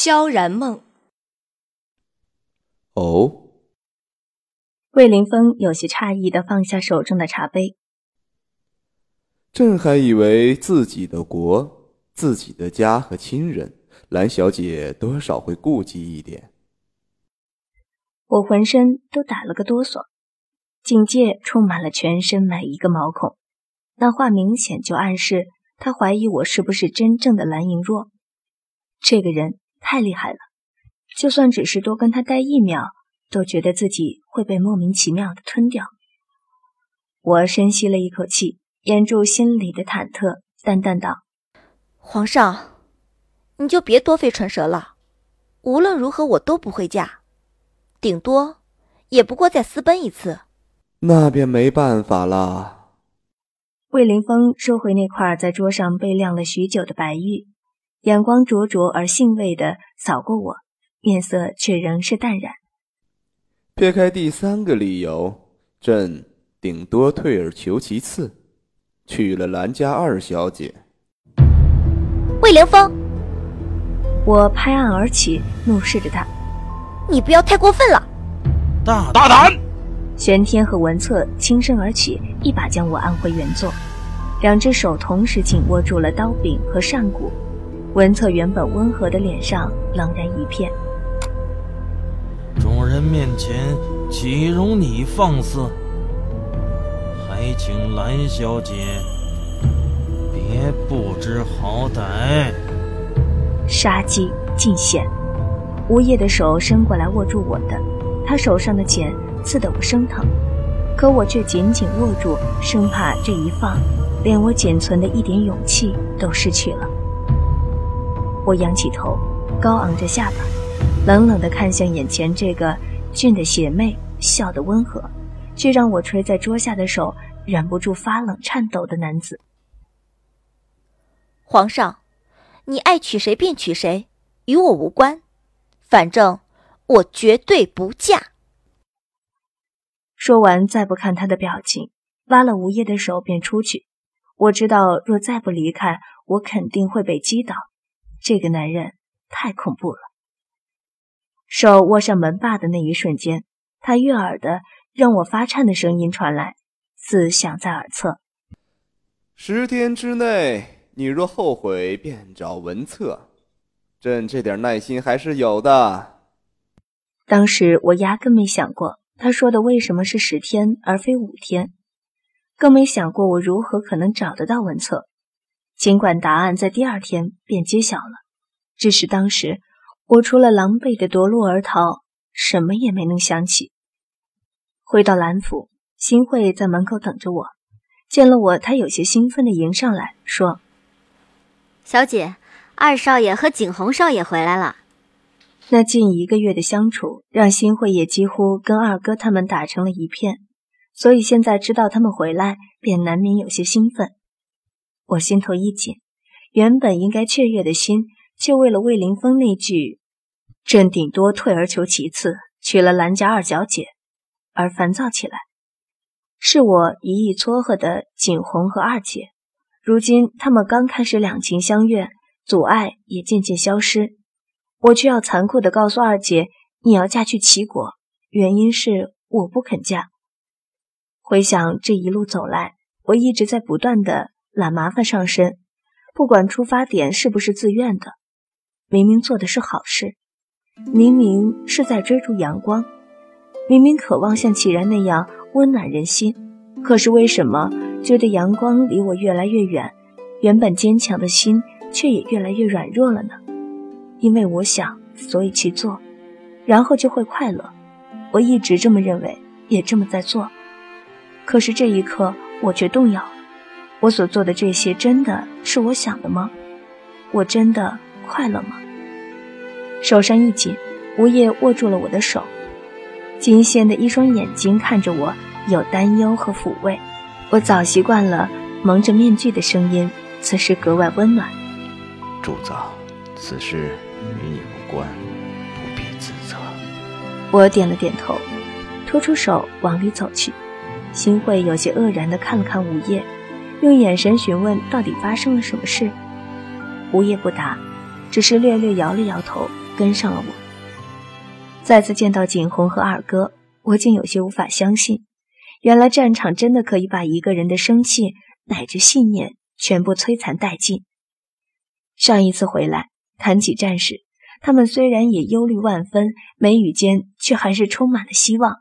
萧然梦。哦，魏凌风有些诧异的放下手中的茶杯。朕还以为自己的国、自己的家和亲人，蓝小姐多少会顾忌一点。我浑身都打了个哆嗦，警戒充满了全身每一个毛孔。那话明显就暗示他怀疑我是不是真正的蓝莹若。这个人太厉害了，就算只是多跟他待一秒，都觉得自己会被莫名其妙的吞掉。我深吸了一口气，掩住心里的忐忑，淡淡道：“皇上，你就别多费唇舌了。无论如何，我都不会嫁。”顶多，也不过再私奔一次，那便没办法了。魏凌峰收回那块在桌上被晾了许久的白玉，眼光灼灼而兴味的扫过我，面色却仍是淡然。撇开第三个理由，朕顶多退而求其次，娶了兰家二小姐。魏凌风，我拍案而起，怒视着他。你不要太过分了！大大胆！玄天和文策轻身而起，一把将我按回原座，两只手同时紧握住了刀柄和扇骨。文策原本温和的脸上冷然一片。众人面前岂容你放肆？还请蓝小姐别不知好歹！杀机尽显。吴叶的手伸过来握住我的，他手上的茧刺得我生疼，可我却紧紧握住，生怕这一放，连我仅存的一点勇气都失去了。我仰起头，高昂着下巴，冷冷地看向眼前这个俊的邪魅、笑得温和，却让我垂在桌下的手忍不住发冷颤抖的男子。皇上，你爱娶谁便娶谁，与我无关。反正我绝对不嫁。说完，再不看他的表情，拉了吴业的手便出去。我知道，若再不离开，我肯定会被击倒。这个男人太恐怖了。手握上门把的那一瞬间，他悦耳的让我发颤的声音传来，似响在耳侧：“十天之内，你若后悔，便找文策。”朕这点耐心还是有的。当时我压根没想过他说的为什么是十天而非五天，更没想过我如何可能找得到文策。尽管答案在第二天便揭晓了，只是当时我除了狼狈的夺路而逃，什么也没能想起。回到兰府，新慧在门口等着我，见了我，她有些兴奋地迎上来说：“小姐。”二少爷和景洪少爷回来了。那近一个月的相处，让新慧也几乎跟二哥他们打成了一片，所以现在知道他们回来，便难免有些兴奋。我心头一紧，原本应该雀跃的心，却为了魏凌风那句“朕顶多退而求其次，娶了兰家二小姐”而烦躁起来。是我一意撮合的景洪和二姐，如今他们刚开始两情相悦。阻碍也渐渐消失，我却要残酷地告诉二姐，你要嫁去齐国，原因是我不肯嫁。回想这一路走来，我一直在不断地揽麻烦上身，不管出发点是不是自愿的，明明做的是好事，明明是在追逐阳光，明明渴望像启然那样温暖人心，可是为什么觉得阳光离我越来越远？原本坚强的心。却也越来越软弱了呢，因为我想，所以去做，然后就会快乐。我一直这么认为，也这么在做。可是这一刻，我却动摇了。我所做的这些，真的是我想的吗？我真的快乐吗？手上一紧，吴叶握住了我的手，金线的一双眼睛看着我，有担忧和抚慰。我早习惯了蒙着面具的声音，此时格外温暖。主子，此事与你无关，不必自责。我点了点头，拖出手往里走去。新慧有些愕然地看了看吴业，用眼神询问到底发生了什么事。吴业不答，只是略略摇了摇头，跟上了我。再次见到景洪和二哥，我竟有些无法相信，原来战场真的可以把一个人的生气乃至信念全部摧残殆尽。上一次回来谈起战事，他们虽然也忧虑万分，眉宇间却还是充满了希望。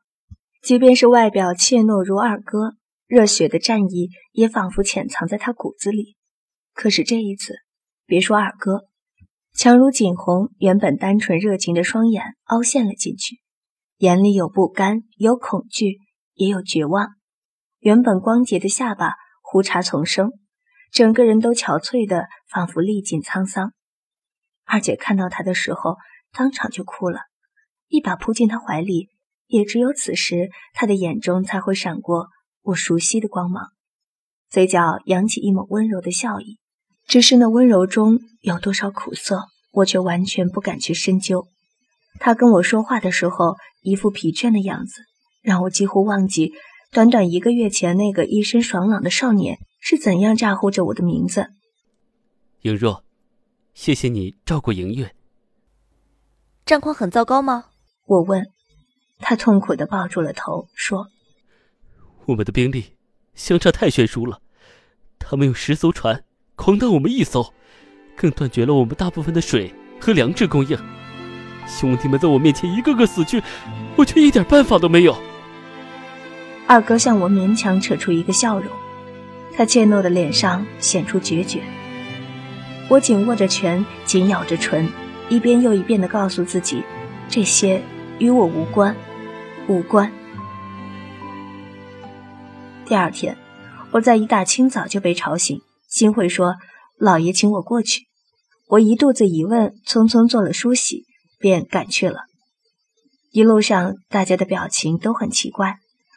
即便是外表怯懦如二哥，热血的战意也仿佛潜藏在他骨子里。可是这一次，别说二哥，强如锦红，原本单纯热情的双眼凹陷了进去，眼里有不甘，有恐惧，也有绝望。原本光洁的下巴胡茬丛生，整个人都憔悴的仿佛历尽沧桑。二姐看到他的时候，当场就哭了，一把扑进他怀里。也只有此时，他的眼中才会闪过我熟悉的光芒，嘴角扬起一抹温柔的笑意。只是那温柔中有多少苦涩，我却完全不敢去深究。他跟我说话的时候，一副疲倦的样子，让我几乎忘记短短一个月前那个一身爽朗的少年是怎样咋呼着我的名字。莹若，谢谢你照顾莹月。战况很糟糕吗？我问。他痛苦地抱住了头，说：“我们的兵力相差太悬殊了，他们用十艘船狂打我们一艘，更断绝了我们大部分的水和粮食供应。兄弟们在我面前一个个死去，我却一点办法都没有。”二哥向我勉强扯出一个笑容，他怯懦的脸上显出决绝。我紧握着拳，紧咬着唇，一遍又一遍的告诉自己，这些与我无关。无关。第二天，我在一大清早就被吵醒，新会说老爷请我过去。我一肚子疑问，匆匆做了梳洗，便赶去了。一路上，大家的表情都很奇怪，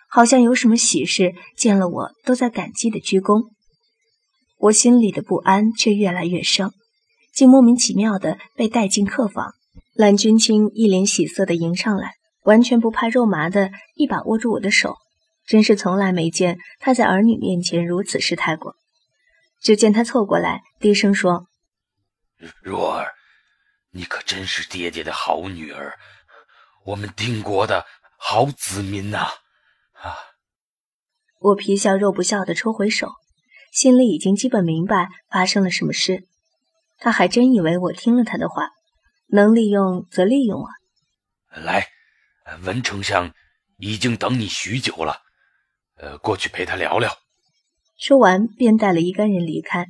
好像有什么喜事，见了我都在感激的鞠躬。我心里的不安却越来越盛，竟莫名其妙的被带进客房。蓝君清一脸喜色的迎上来。完全不怕肉麻的一把握住我的手，真是从来没见他在儿女面前如此失态过。只见他凑过来，低声说：“若儿，你可真是爹爹的好女儿，我们丁国的好子民呐！”啊！我皮笑肉不笑的抽回手，心里已经基本明白发生了什么事。他还真以为我听了他的话，能利用则利用啊！来。文丞相已经等你许久了，呃，过去陪他聊聊。说完，便带了一干人离开。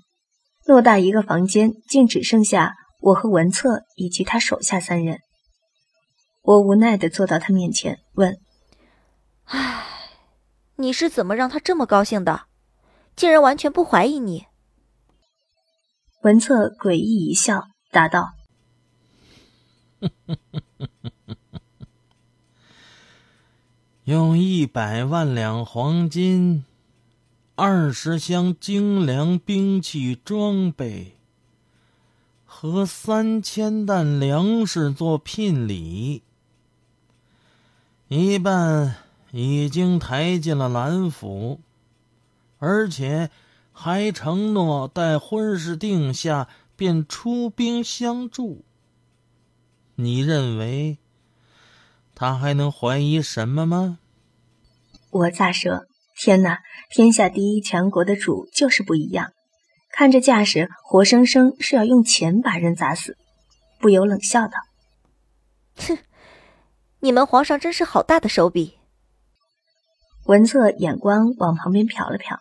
偌大一个房间，竟只剩下我和文策以及他手下三人。我无奈的坐到他面前，问：“唉，你是怎么让他这么高兴的？竟然完全不怀疑你？”文策诡异一笑，答道：“ 用一百万两黄金，二十箱精良兵器装备和三千担粮食做聘礼，一半已经抬进了蓝府，而且还承诺待婚事定下便出兵相助。你认为？他还能怀疑什么吗？我咋说？天哪！天下第一强国的主就是不一样，看这架势，活生生是要用钱把人砸死。不由冷笑道：“哼，你们皇上真是好大的手笔。”文策眼光往旁边瞟了瞟，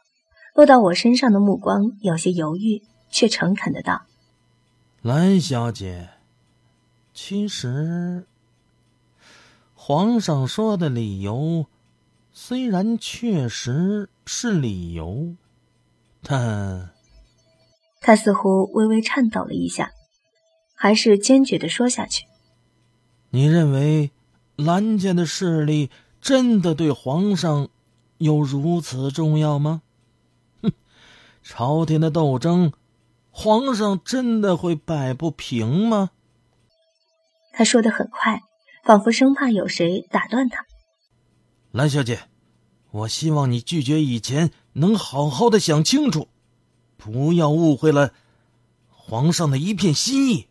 落到我身上的目光有些犹豫，却诚恳的道：“蓝小姐，其实……”皇上说的理由，虽然确实是理由，但他似乎微微颤抖了一下，还是坚决的说下去：“你认为蓝家的势力真的对皇上有如此重要吗？哼，朝廷的斗争，皇上真的会摆不平吗？”他说的很快。仿佛生怕有谁打断他。蓝小姐，我希望你拒绝以前能好好的想清楚，不要误会了皇上的一片心意。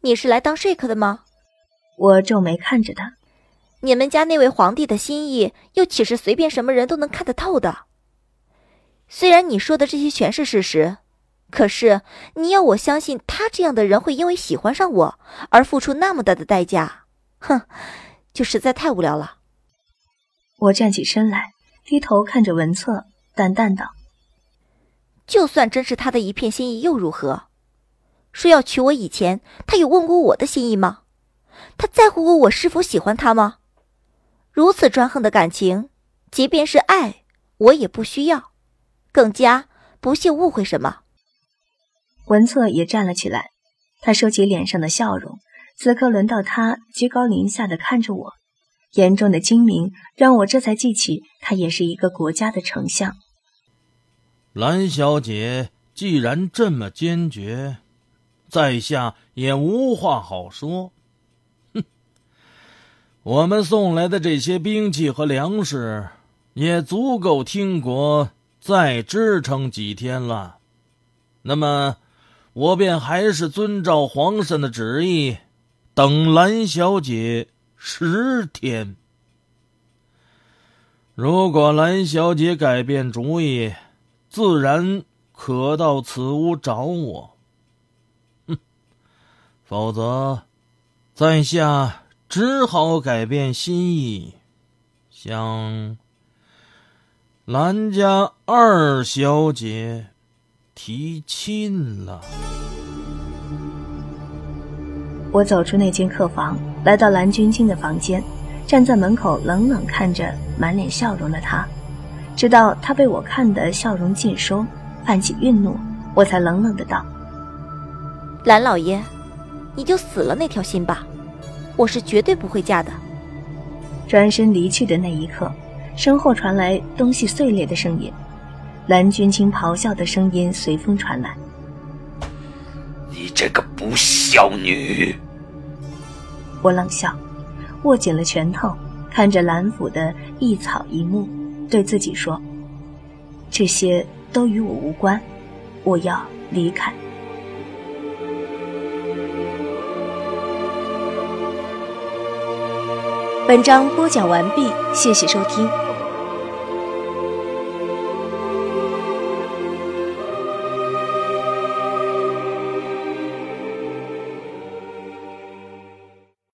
你是来当说客的吗？我皱眉看着他。你们家那位皇帝的心意，又岂是随便什么人都能看得透的？虽然你说的这些全是事实，可是你要我相信他这样的人会因为喜欢上我而付出那么大的代价，哼，就实在太无聊了。我站起身来，低头看着文策，淡淡道：“就算真是他的一片心意，又如何？说要娶我以前，他有问过我的心意吗？他在乎过我是否喜欢他吗？”如此专横的感情，即便是爱，我也不需要，更加不屑误会什么。文策也站了起来，他收起脸上的笑容。此刻轮到他居高临下的看着我，眼中的精明让我这才记起他也是一个国家的丞相。蓝小姐既然这么坚决，在下也无话好说。哼我们送来的这些兵器和粮食，也足够听国再支撑几天了。那么，我便还是遵照皇上的旨意，等蓝小姐十天。如果蓝小姐改变主意，自然可到此屋找我。哼，否则，在下。只好改变心意，向蓝家二小姐提亲了。我走出那间客房，来到蓝君清的房间，站在门口冷冷看着满脸笑容的他，直到他被我看得笑容尽收，泛起愠怒，我才冷冷的道：“蓝老爷，你就死了那条心吧。”我是绝对不会嫁的。转身离去的那一刻，身后传来东西碎裂的声音，蓝君清咆哮的声音随风传来：“你这个不孝女！”我冷笑，握紧了拳头，看着蓝府的一草一木，对自己说：“这些都与我无关，我要离开。”本章播讲完毕，谢谢收听。